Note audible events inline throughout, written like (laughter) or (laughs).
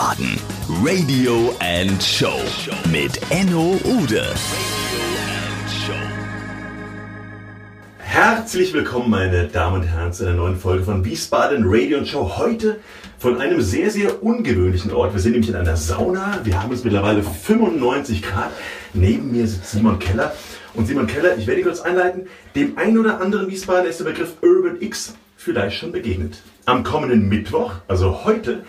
Wiesbaden Radio and Show mit Enno Ude. Herzlich willkommen, meine Damen und Herren, zu einer neuen Folge von Wiesbaden Radio and Show. Heute von einem sehr, sehr ungewöhnlichen Ort. Wir sind nämlich in einer Sauna. Wir haben es mittlerweile 95 Grad. Neben mir sitzt Simon Keller. Und Simon Keller, ich werde ihn kurz einleiten, dem einen oder anderen Wiesbaden ist der Begriff Urban X vielleicht schon begegnet. Am kommenden Mittwoch, also heute,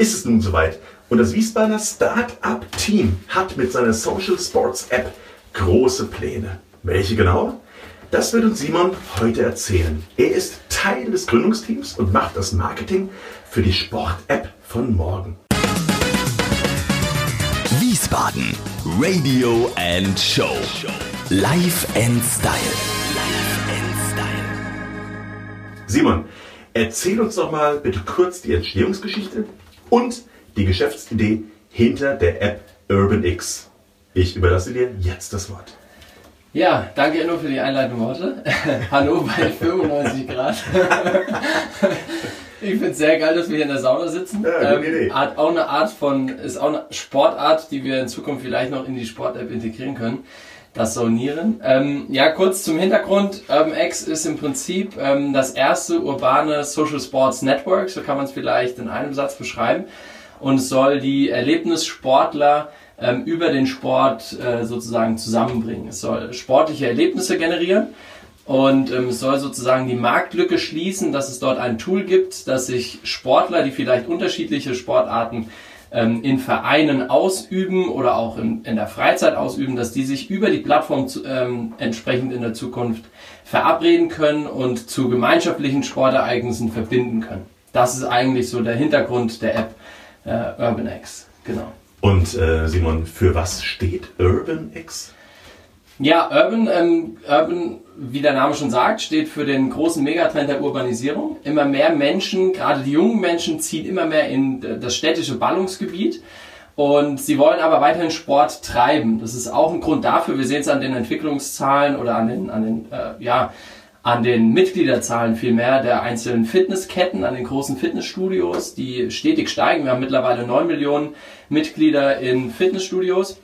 ist es nun soweit. Und das Wiesbadener Start-up-Team hat mit seiner Social Sports App große Pläne. Welche genau? Das wird uns Simon heute erzählen. Er ist Teil des Gründungsteams und macht das Marketing für die Sport-App von morgen. Wiesbaden Radio and Show. Live and Style. Simon, erzähl uns doch mal bitte kurz die Entstehungsgeschichte und die Geschäftsidee hinter der App Urban X. Ich überlasse dir jetzt das Wort. Ja, danke Enno für die einleitenden Worte. (laughs) Hallo bei (laughs) 95 Grad. ich finde es sehr geil, dass wir hier in der Sauna sitzen. Ja, gute Idee. Hat auch eine Art von, ist auch eine Sportart, die wir in Zukunft vielleicht noch in die Sport-App integrieren können. Das Saunieren. Ähm, ja, kurz zum Hintergrund. UrbanX ist im Prinzip ähm, das erste urbane Social Sports Network, so kann man es vielleicht in einem Satz beschreiben. Und es soll die Erlebnissportler ähm, über den Sport äh, sozusagen zusammenbringen. Es soll sportliche Erlebnisse generieren und ähm, es soll sozusagen die Marktlücke schließen, dass es dort ein Tool gibt, dass sich Sportler, die vielleicht unterschiedliche Sportarten ähm, in Vereinen ausüben oder auch in, in der Freizeit ausüben, dass die sich über die Plattform zu, ähm, entsprechend in der Zukunft verabreden können und zu gemeinschaftlichen Sportereignissen verbinden können. Das ist eigentlich so der Hintergrund der App äh, UrbanX. Genau. Und äh, Simon, für was steht Urban X? Ja, Urban, ähm, Urban, wie der Name schon sagt, steht für den großen Megatrend der Urbanisierung. Immer mehr Menschen, gerade die jungen Menschen, ziehen immer mehr in das städtische Ballungsgebiet. Und sie wollen aber weiterhin Sport treiben. Das ist auch ein Grund dafür. Wir sehen es an den Entwicklungszahlen oder an den, an den, äh, ja, an den Mitgliederzahlen vielmehr der einzelnen Fitnessketten, an den großen Fitnessstudios, die stetig steigen. Wir haben mittlerweile 9 Millionen Mitglieder in Fitnessstudios.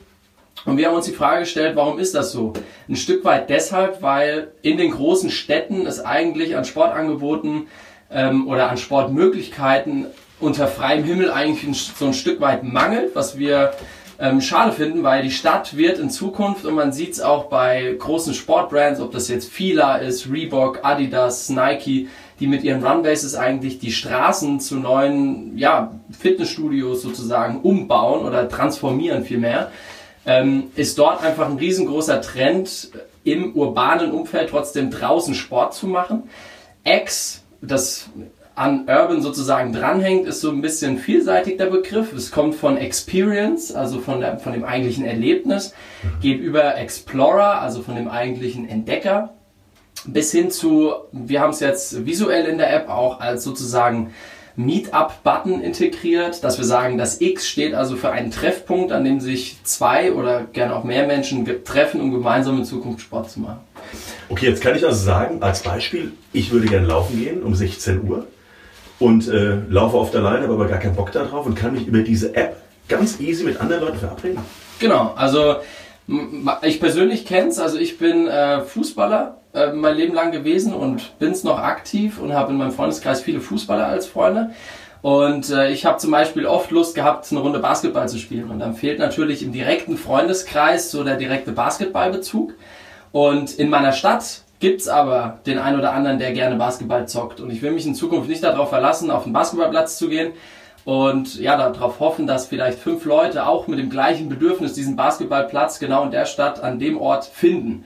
Und wir haben uns die Frage gestellt, warum ist das so? Ein Stück weit deshalb, weil in den großen Städten es eigentlich an Sportangeboten ähm, oder an Sportmöglichkeiten unter freiem Himmel eigentlich so ein Stück weit mangelt, was wir ähm, schade finden, weil die Stadt wird in Zukunft, und man sieht es auch bei großen Sportbrands, ob das jetzt Fila ist, Reebok, Adidas, Nike, die mit ihren Runbases eigentlich die Straßen zu neuen ja, Fitnessstudios sozusagen umbauen oder transformieren vielmehr ähm, ist dort einfach ein riesengroßer Trend im urbanen Umfeld trotzdem draußen Sport zu machen. X, das an Urban sozusagen dranhängt, ist so ein bisschen vielseitig der Begriff. Es kommt von Experience, also von, der, von dem eigentlichen Erlebnis, geht über Explorer, also von dem eigentlichen Entdecker, bis hin zu, wir haben es jetzt visuell in der App auch als sozusagen Meetup-Button integriert, dass wir sagen, das X steht also für einen Treffpunkt, an dem sich zwei oder gerne auch mehr Menschen treffen, um gemeinsam in Zukunft Sport zu machen. Okay, jetzt kann ich also sagen, als Beispiel, ich würde gerne laufen gehen um 16 Uhr und äh, laufe auf der Leine, habe aber gar keinen Bock darauf und kann mich über diese App ganz easy mit anderen Leuten verabreden. Genau, also ich persönlich kenne es, also ich bin äh, Fußballer äh, mein Leben lang gewesen und bin es noch aktiv und habe in meinem Freundeskreis viele Fußballer als Freunde. Und äh, ich habe zum Beispiel oft Lust gehabt, eine Runde Basketball zu spielen. Und dann fehlt natürlich im direkten Freundeskreis so der direkte Basketballbezug. Und in meiner Stadt gibt's aber den einen oder anderen, der gerne Basketball zockt. Und ich will mich in Zukunft nicht darauf verlassen, auf den Basketballplatz zu gehen, und ja, darauf hoffen, dass vielleicht fünf Leute auch mit dem gleichen Bedürfnis diesen Basketballplatz genau in der Stadt an dem Ort finden.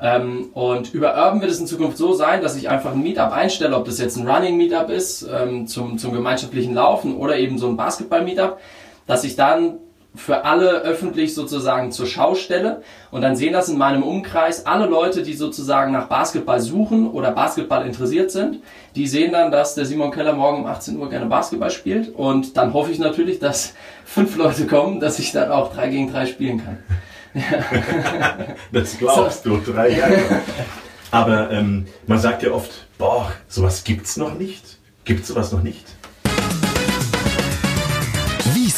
Ähm, und über Urban wird es in Zukunft so sein, dass ich einfach ein Meetup einstelle, ob das jetzt ein Running Meetup ist ähm, zum, zum gemeinschaftlichen Laufen oder eben so ein Basketball Meetup, dass ich dann für alle öffentlich sozusagen zur Schau stelle und dann sehen das in meinem Umkreis alle Leute, die sozusagen nach Basketball suchen oder Basketball interessiert sind, die sehen dann, dass der Simon Keller morgen um 18 Uhr gerne Basketball spielt und dann hoffe ich natürlich, dass (laughs) fünf Leute kommen, dass ich dann auch drei gegen drei spielen kann. (laughs) das glaubst du, drei Jahre. Aber ähm, man sagt ja oft, boah, sowas gibt's noch nicht. Gibt's sowas noch nicht?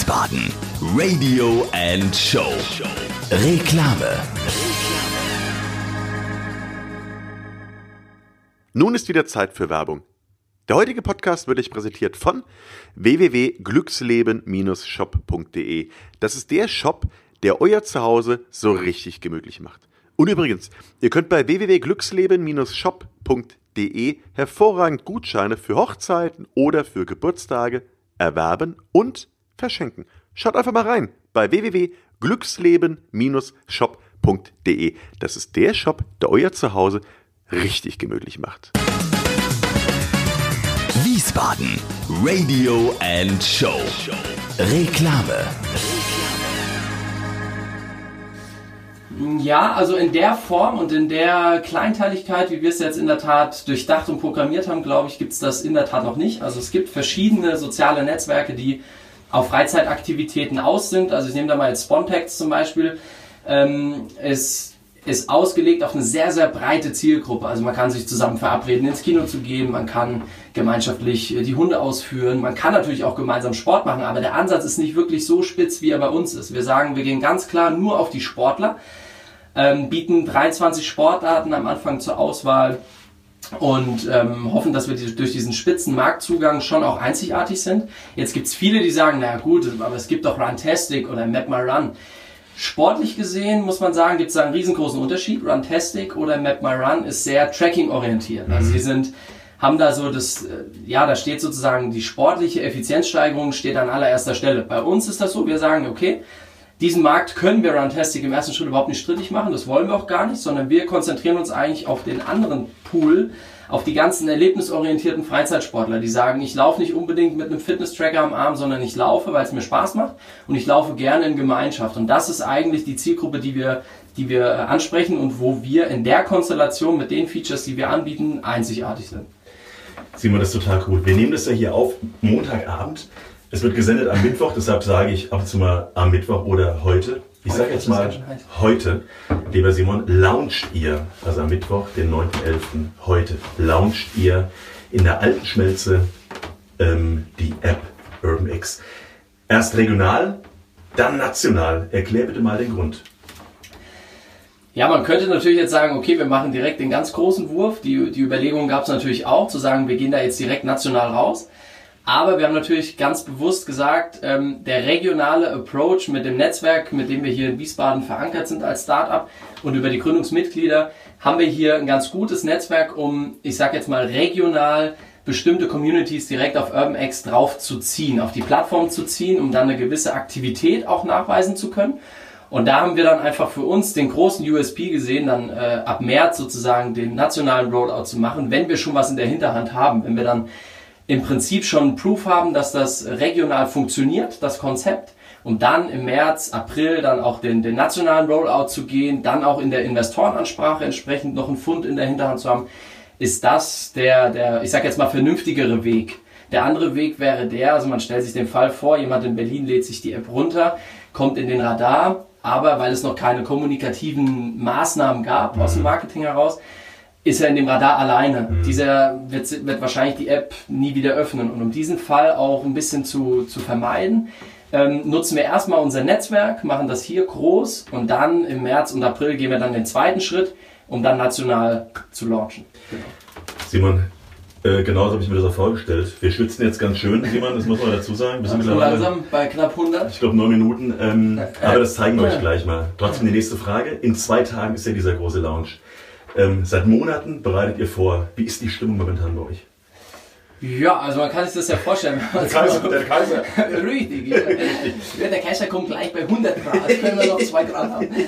Wiesbaden. Radio and Show. Reklame. Nun ist wieder Zeit für Werbung. Der heutige Podcast wird euch präsentiert von www.glücksleben-shop.de. Das ist der Shop, der euer Zuhause so richtig gemütlich macht. Und übrigens, ihr könnt bei www.glücksleben-shop.de hervorragend Gutscheine für Hochzeiten oder für Geburtstage erwerben und verschenken. Schaut einfach mal rein bei www.glücksleben-shop.de. Das ist der Shop, der euer Zuhause richtig gemütlich macht. Wiesbaden. Radio and Show. Reklame. Ja, also in der Form und in der Kleinteiligkeit, wie wir es jetzt in der Tat durchdacht und programmiert haben, glaube ich, gibt es das in der Tat noch nicht. Also es gibt verschiedene soziale Netzwerke, die auf Freizeitaktivitäten aus sind. Also ich nehme da mal jetzt Spontex zum Beispiel. Ähm, es ist ausgelegt auf eine sehr, sehr breite Zielgruppe. Also man kann sich zusammen verabreden, ins Kino zu gehen, man kann gemeinschaftlich die Hunde ausführen, man kann natürlich auch gemeinsam Sport machen, aber der Ansatz ist nicht wirklich so spitz, wie er bei uns ist. Wir sagen, wir gehen ganz klar nur auf die Sportler ähm, bieten 23 Sportarten am Anfang zur Auswahl und ähm, hoffen, dass wir durch diesen spitzen Marktzugang schon auch einzigartig sind. Jetzt gibt es viele, die sagen, na gut, aber es gibt doch Runtastic oder Map My Run. Sportlich gesehen muss man sagen, gibt es da einen riesengroßen Unterschied. Runtastic oder Map My Run ist sehr tracking-orientiert. Also sie sind haben da so das, äh, ja, da steht sozusagen die sportliche Effizienzsteigerung steht an allererster Stelle. Bei uns ist das so, wir sagen, okay, diesen Markt können wir Runtastic im ersten Schritt überhaupt nicht strittig machen, das wollen wir auch gar nicht, sondern wir konzentrieren uns eigentlich auf den anderen Pool, auf die ganzen erlebnisorientierten Freizeitsportler, die sagen, ich laufe nicht unbedingt mit einem Fitness-Tracker am Arm, sondern ich laufe, weil es mir Spaß macht und ich laufe gerne in Gemeinschaft. Und das ist eigentlich die Zielgruppe, die wir, die wir äh, ansprechen und wo wir in der Konstellation mit den Features, die wir anbieten, einzigartig sind. Simon, das ist total cool. Wir nehmen das ja hier auf Montagabend. Es wird gesendet am Mittwoch, deshalb sage ich ab und zu mal am Mittwoch oder heute. Ich sage jetzt mal heute, lieber Simon, launcht ihr, also am Mittwoch, den 9.11. heute, launcht ihr in der alten Schmelze ähm, die App Urban X. Erst regional, dann national. Erklär bitte mal den Grund. Ja, man könnte natürlich jetzt sagen, okay, wir machen direkt den ganz großen Wurf. Die, die Überlegung gab es natürlich auch, zu sagen, wir gehen da jetzt direkt national raus. Aber wir haben natürlich ganz bewusst gesagt, ähm, der regionale Approach mit dem Netzwerk, mit dem wir hier in Wiesbaden verankert sind als Startup und über die Gründungsmitglieder, haben wir hier ein ganz gutes Netzwerk, um, ich sag jetzt mal, regional bestimmte Communities direkt auf UrbanX drauf zu ziehen, auf die Plattform zu ziehen, um dann eine gewisse Aktivität auch nachweisen zu können. Und da haben wir dann einfach für uns den großen USP gesehen, dann äh, ab März sozusagen den nationalen Rollout zu machen, wenn wir schon was in der Hinterhand haben, wenn wir dann im Prinzip schon Proof haben, dass das regional funktioniert, das Konzept, um dann im März, April dann auch den, den nationalen Rollout zu gehen, dann auch in der Investorenansprache entsprechend noch einen Fund in der Hinterhand zu haben, ist das der, der ich sag jetzt mal, vernünftigere Weg. Der andere Weg wäre der, also man stellt sich den Fall vor, jemand in Berlin lädt sich die App runter, kommt in den Radar, aber weil es noch keine kommunikativen Maßnahmen gab aus dem mhm. Marketing heraus, ist er in dem Radar alleine. Mhm. Dieser wird, wird wahrscheinlich die App nie wieder öffnen. Und um diesen Fall auch ein bisschen zu, zu vermeiden, ähm, nutzen wir erstmal unser Netzwerk, machen das hier groß und dann im März und April gehen wir dann den zweiten Schritt, um dann national zu launchen. Genau. Simon, äh, genau so habe ich mir das auch vorgestellt. Wir schwitzen jetzt ganz schön, Simon, das muss man dazu sagen. Wir sind also langsam bei knapp 100. Ich glaube neun Minuten. Ähm, (laughs) aber das zeigen wir euch gleich mal. Trotzdem die nächste Frage. In zwei Tagen ist ja dieser große Launch. Ähm, seit Monaten bereitet ihr vor. Wie ist die Stimmung momentan bei euch? Ja, also man kann sich das ja vorstellen. Der Kaiser, der Kaiser. (laughs) Richtig, ja. ja. Der Kaiser kommt gleich bei 100 Grad. Können wir noch 2 Grad haben. (laughs)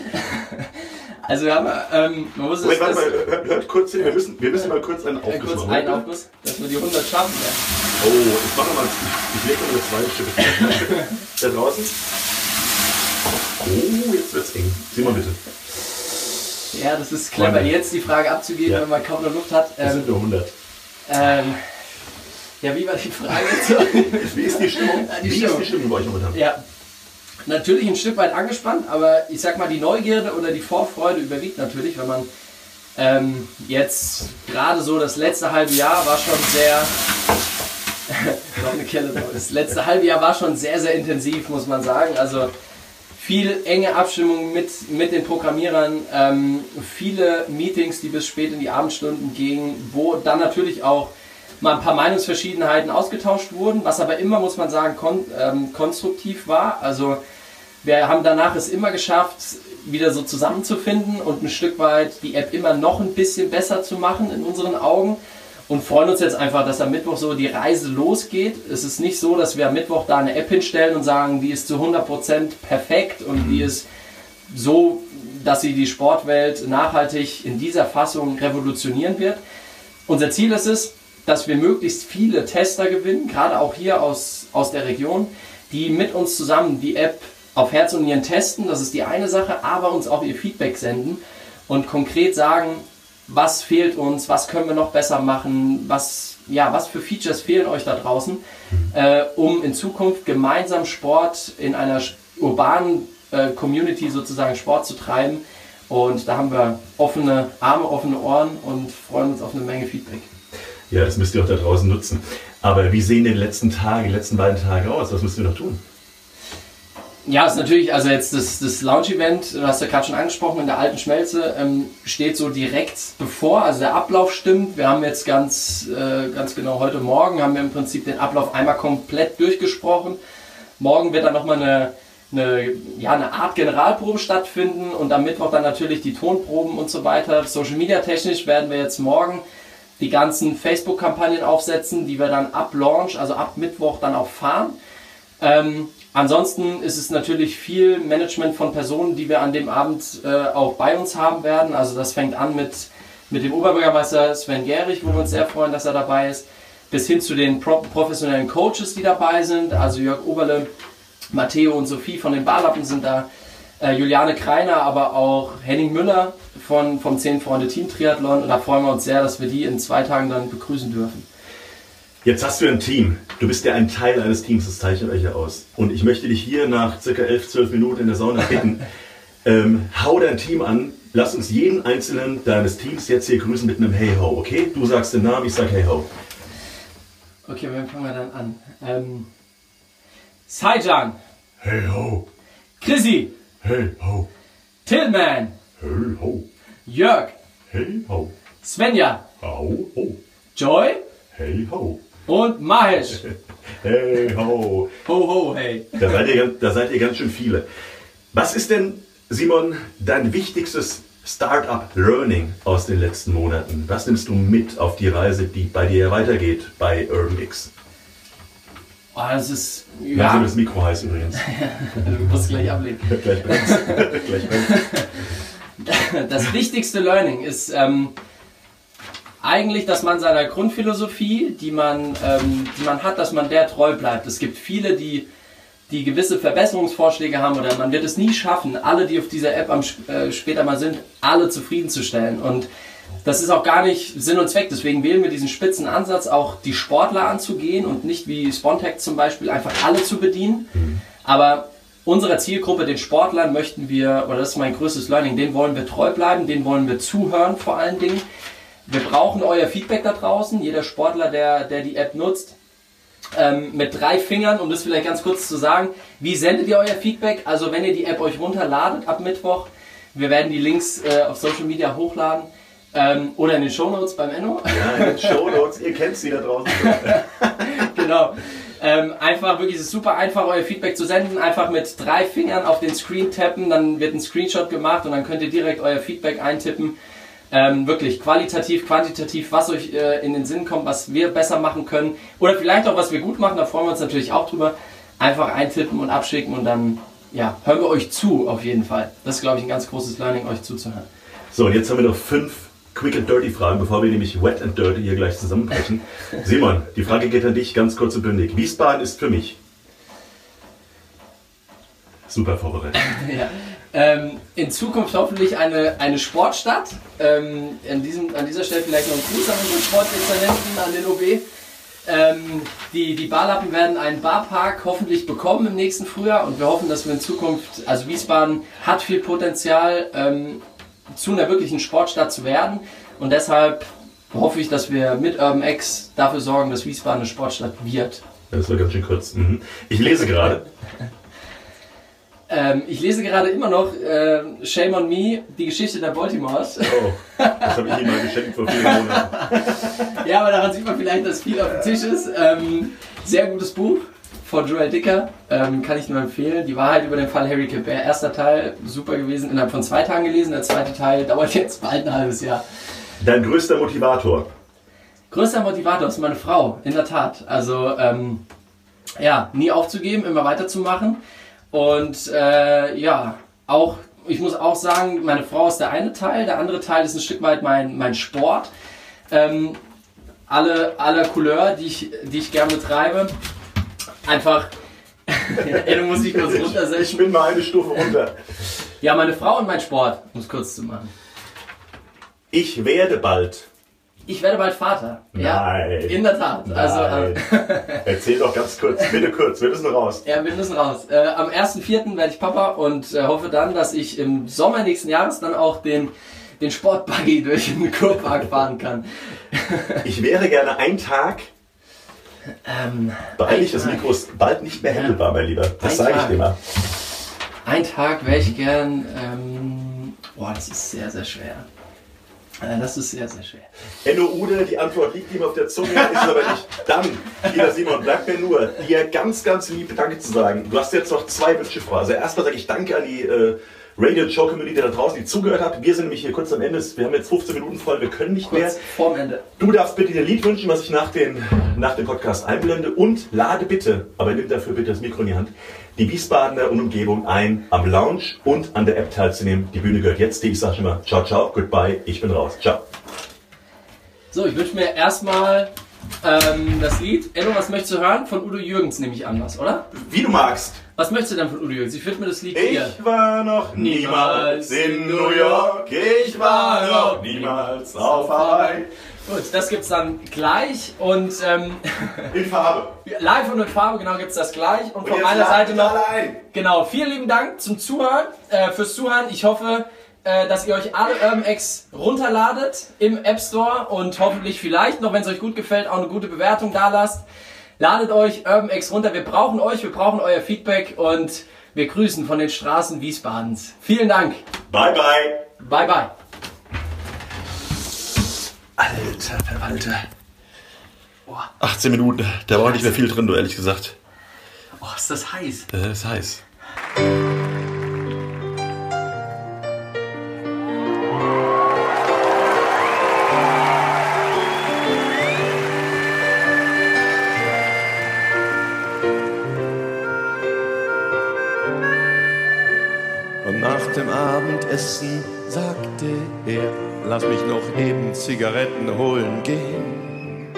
Also wir haben, ähm, man muss Moment, warte mal, hört, hört, kurz hin, wir müssen, wir müssen mal kurz einen Aufguss kurz machen. einen Aufguss, dass wir die 100 schaffen. Ja. Oh, ich mache mal, ich, ich lege mal eine zweite Stücke. (laughs) da draußen. Oh, jetzt wird's eng. Sieh mal bitte. Ja, das ist clever, jetzt die Frage abzugeben, ja. wenn man kaum noch Luft hat. Ähm, das sind nur 100. Ähm, ja, wie war die Frage (laughs) wie ist die Stimmung? Die wie Stimmung. ist die Stimmung bei euch momentan? Ja, natürlich ein Stück weit angespannt, aber ich sag mal, die Neugierde oder die Vorfreude überwiegt natürlich, wenn man ähm, jetzt gerade so das letzte halbe Jahr war schon sehr (laughs) noch eine Kelle. Das letzte halbe Jahr war schon sehr, sehr intensiv, muss man sagen. Also viel enge Abstimmung mit, mit den Programmierern, ähm, viele Meetings, die bis spät in die Abendstunden gingen, wo dann natürlich auch mal ein paar Meinungsverschiedenheiten ausgetauscht wurden, was aber immer, muss man sagen, kon ähm, konstruktiv war. Also wir haben danach es immer geschafft, wieder so zusammenzufinden und ein Stück weit die App immer noch ein bisschen besser zu machen in unseren Augen und freuen uns jetzt einfach, dass am Mittwoch so die Reise losgeht. Es ist nicht so, dass wir am Mittwoch da eine App hinstellen und sagen, die ist zu 100% perfekt und die ist so, dass sie die Sportwelt nachhaltig in dieser Fassung revolutionieren wird. Unser Ziel ist es, dass wir möglichst viele Tester gewinnen, gerade auch hier aus, aus der Region, die mit uns zusammen die App auf Herz und Nieren testen, das ist die eine Sache, aber uns auch ihr Feedback senden und konkret sagen, was fehlt uns, was können wir noch besser machen, was, ja, was für Features fehlen euch da draußen, äh, um in Zukunft gemeinsam Sport in einer urbanen äh, Community sozusagen Sport zu treiben. Und da haben wir offene Arme, offene Ohren und freuen uns auf eine Menge Feedback. Ja, das müsst ihr auch da draußen nutzen. Aber wie sehen die letzten Tage, die letzten beiden Tage aus? Was müsst ihr noch tun? Ja, ist natürlich, also jetzt das, das Launch-Event, du hast ja gerade schon angesprochen, in der alten Schmelze ähm, steht so direkt bevor, also der Ablauf stimmt. Wir haben jetzt ganz, äh, ganz genau heute Morgen, haben wir im Prinzip den Ablauf einmal komplett durchgesprochen. Morgen wird dann nochmal eine, eine, ja, eine Art Generalprobe stattfinden und am Mittwoch dann natürlich die Tonproben und so weiter. Social Media technisch werden wir jetzt morgen die ganzen Facebook-Kampagnen aufsetzen, die wir dann ab Launch, also ab Mittwoch dann auch fahren. Ähm, Ansonsten ist es natürlich viel Management von Personen, die wir an dem Abend äh, auch bei uns haben werden. Also das fängt an mit, mit dem Oberbürgermeister Sven Gehrig, wo wir uns sehr freuen, dass er dabei ist, bis hin zu den pro professionellen Coaches, die dabei sind. Also Jörg Oberle, Matteo und Sophie von den Barlappen sind da, äh, Juliane Kreiner, aber auch Henning Müller von, vom 10 Freunde Team Triathlon. Und da freuen wir uns sehr, dass wir die in zwei Tagen dann begrüßen dürfen. Jetzt hast du ein Team. Du bist ja ein Teil eines Teams, das zeichnet euch ja aus. Und ich möchte dich hier nach circa 11, 12 Minuten in der Sauna bitten, (laughs) ähm, hau dein Team an, lass uns jeden einzelnen deines Teams jetzt hier grüßen mit einem Hey Ho, okay? Du sagst den Namen, ich sag Hey Ho. Okay, wen fangen wir dann an? Ähm, Saijan. Hey Ho. Chrissy. Hey Ho. Tillman. Hey Ho. Jörg. Hey Ho. Svenja. Au ho. Joy. Hey Ho. Und Mahesh. Hey Ho. Ho, ho, hey. Da seid, ihr, da seid ihr ganz schön viele. Was ist denn, Simon, dein wichtigstes Startup-Learning aus den letzten Monaten? Was nimmst du mit auf die Reise, die bei dir weitergeht bei UrbanX? Oh, das ist. Ja. Ja, das Mikro heiß übrigens. (laughs) du musst gleich ablehnen. Gleich brennt's. (laughs) Gleich brennt's. Das wichtigste Learning ist ähm, eigentlich, dass man seiner Grundphilosophie, die man, ähm, die man hat, dass man der treu bleibt. Es gibt viele, die, die gewisse Verbesserungsvorschläge haben oder man wird es nie schaffen, alle, die auf dieser App am, äh, später mal sind, alle zufriedenzustellen. Und das ist auch gar nicht Sinn und Zweck. Deswegen wählen wir diesen spitzen Ansatz, auch die Sportler anzugehen und nicht wie Spontech zum Beispiel einfach alle zu bedienen. Aber unserer Zielgruppe, den Sportlern, möchten wir, oder das ist mein größtes Learning, denen wollen wir treu bleiben, denen wollen wir zuhören vor allen Dingen. Wir brauchen euer Feedback da draußen. Jeder Sportler, der, der die App nutzt, ähm, mit drei Fingern, um das vielleicht ganz kurz zu sagen. Wie sendet ihr euer Feedback? Also wenn ihr die App euch runterladet ab Mittwoch, wir werden die Links äh, auf Social Media hochladen ähm, oder in den Shownotes beim Enno. Ja, in den Shownotes, ihr kennt sie da draußen. (laughs) genau. Ähm, einfach wirklich, es ist super einfach, euer Feedback zu senden. Einfach mit drei Fingern auf den Screen tappen, dann wird ein Screenshot gemacht und dann könnt ihr direkt euer Feedback eintippen. Ähm, wirklich qualitativ, quantitativ, was euch äh, in den Sinn kommt, was wir besser machen können. Oder vielleicht auch, was wir gut machen, da freuen wir uns natürlich auch drüber. Einfach eintippen und abschicken und dann ja, hören wir euch zu, auf jeden Fall. Das ist, glaube ich, ein ganz großes Learning, euch zuzuhören. So, und jetzt haben wir noch fünf Quick and Dirty Fragen, bevor wir nämlich Wet and Dirty hier gleich zusammenbrechen. (laughs) Simon, die Frage geht an dich ganz kurz und bündig. Wiesbaden ist für mich. Super vorbereitet. (laughs) ja. Ähm, in Zukunft hoffentlich eine, eine Sportstadt. Ähm, an, diesem, an dieser Stelle vielleicht noch ein Gruß an unsere Sportdezernenten, an den OB. Ähm, die, die Barlappen werden einen Barpark hoffentlich bekommen im nächsten Frühjahr und wir hoffen, dass wir in Zukunft, also Wiesbaden hat viel Potenzial, ähm, zu einer wirklichen Sportstadt zu werden und deshalb hoffe ich, dass wir mit Urban X dafür sorgen, dass Wiesbaden eine Sportstadt wird. Das war ganz schön kurz. Mhm. Ich lese gerade. Ähm, ich lese gerade immer noch äh, Shame on Me, die Geschichte der Baltimores. Oh, das habe ich ihm mal geschenkt vor vielen Monaten. (laughs) ja, aber daran sieht man vielleicht, dass viel auf dem Tisch ist. Ähm, sehr gutes Buch von Joel Dicker, ähm, kann ich nur empfehlen. Die Wahrheit über den Fall Harry Kipper. Erster Teil, super gewesen, innerhalb von zwei Tagen gelesen. Der zweite Teil dauert (laughs) jetzt bald ein halbes Jahr. Dein größter Motivator? Größter Motivator ist meine Frau, in der Tat. Also, ähm, ja, nie aufzugeben, immer weiterzumachen. Und äh, ja, auch, ich muss auch sagen, meine Frau ist der eine Teil, der andere Teil ist ein Stück weit mein, mein Sport. Ähm, alle, alle Couleur, die ich, die ich gerne betreibe. Einfach, (laughs) ey, du musst dich kurz runtersetzen. Ich bin mal eine Stufe runter. Ja, meine Frau und mein Sport, um es kurz zu machen. Ich werde bald. Ich werde bald Vater. Nein. Ja, in der Tat. Nein. Also, äh, (laughs) Erzähl doch ganz kurz, bitte kurz, wir müssen raus. Ja, wir müssen raus. Äh, am 1.4. werde ich Papa und äh, hoffe dann, dass ich im Sommer nächsten Jahres dann auch den, den Sportbuggy (laughs) durch den Kurpark fahren kann. (laughs) Ich wäre gerne einen Tag, Ähm, beeil dich, ein das. Mikro ist bald nicht mehr handelbar, mein Lieber. Das sage ich dir mal. Ein Tag wäre ich gern. Ähm, boah, das ist sehr, sehr schwer. Äh, das ist sehr, sehr schwer. Enno Ude, die Antwort liegt ihm auf der Zunge, ist aber nicht. Dann, lieber Simon, bleibt mir nur, dir ganz, ganz lieb Danke zu sagen. Du hast jetzt noch zwei Wünsche vor. Also erstmal sage ich Danke an die äh, Radio Show Community da draußen, die zugehört hat. Wir sind nämlich hier kurz am Ende. Wir haben jetzt 15 Minuten voll, wir können nicht mehr. Kurz vorm Ende. Du darfst bitte dir ein Lied wünschen, was ich nach, den, nach dem Podcast einblende und lade bitte, aber nimm dafür bitte das Mikro in die Hand, die Wiesbadener und Umgebung ein, am Lounge und an der App teilzunehmen. Die Bühne gehört jetzt dir. Ich sage schon mal ciao, ciao, goodbye, ich bin raus. Ciao. So, ich wünsche mir erstmal ähm, das Lied. Enno, was möchtest du hören? Von Udo Jürgens nehme ich an, was, oder? Wie du magst. Was möchtest du denn von Udo Jürgens? Ich widme das Lied dir. Ich war noch niemals in New York, ich war noch niemals auf Hawaii. Gut, das gibt's dann gleich und ähm, (laughs) In Farbe. live und mit Farbe, genau, gibt's das gleich. Und, Und von meiner Seite noch, alle ein. genau, vielen lieben Dank zum Zuhören, äh, fürs Zuhören. Ich hoffe, äh, dass ihr euch alle Urban X runterladet im App Store und hoffentlich vielleicht noch, wenn es euch gut gefällt, auch eine gute Bewertung da lasst. Ladet euch Urban X runter. Wir brauchen euch, wir brauchen euer Feedback und wir grüßen von den Straßen Wiesbadens. Vielen Dank. Bye, bye. Bye, bye. Alter Verwalter. 18 Minuten, da war nicht mehr viel drin, du ehrlich gesagt. Oh, ist das heiß. Das ist heiß. Abendessen sagte er, lass mich noch eben Zigaretten holen gehen.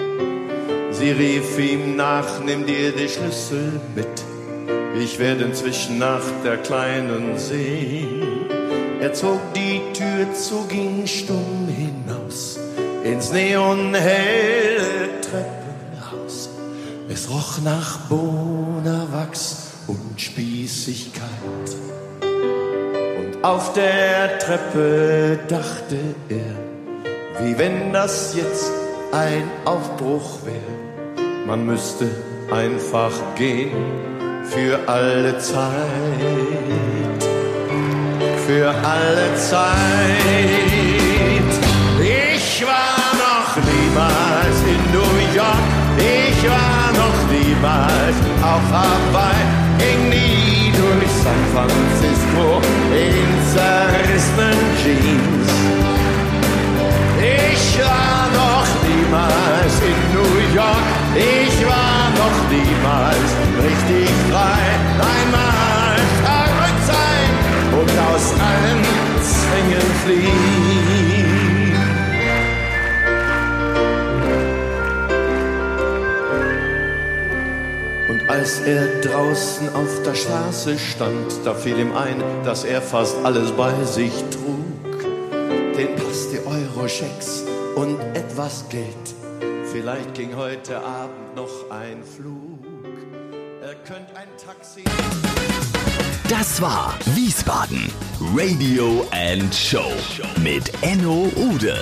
Sie rief ihm nach, nimm dir die Schlüssel mit. Ich werde inzwischen nach der Kleinen sehen. Er zog die Tür zu, ging stumm hinaus ins neonhelle Treppenhaus. Es roch nach Bohnerwachs und Spießigkeit. Auf der Treppe dachte er, wie wenn das jetzt ein Aufbruch wäre. Man müsste einfach gehen für alle Zeit. Für alle Zeit. Ich war noch niemals in New York. Ich war noch niemals auf Hawaii. San Francisco in zerrissenen Jeans. Ich war noch niemals in New York. Ich war noch niemals richtig frei. Einmal verrückt sein und aus allen Zwängen fliehen. Als er draußen auf der Straße stand, da fiel ihm ein, dass er fast alles bei sich trug. Den Pass, die Euro-Schecks und etwas Geld. Vielleicht ging heute Abend noch ein Flug. Er könnte ein Taxi. Das war Wiesbaden Radio and Show mit Enno Ude.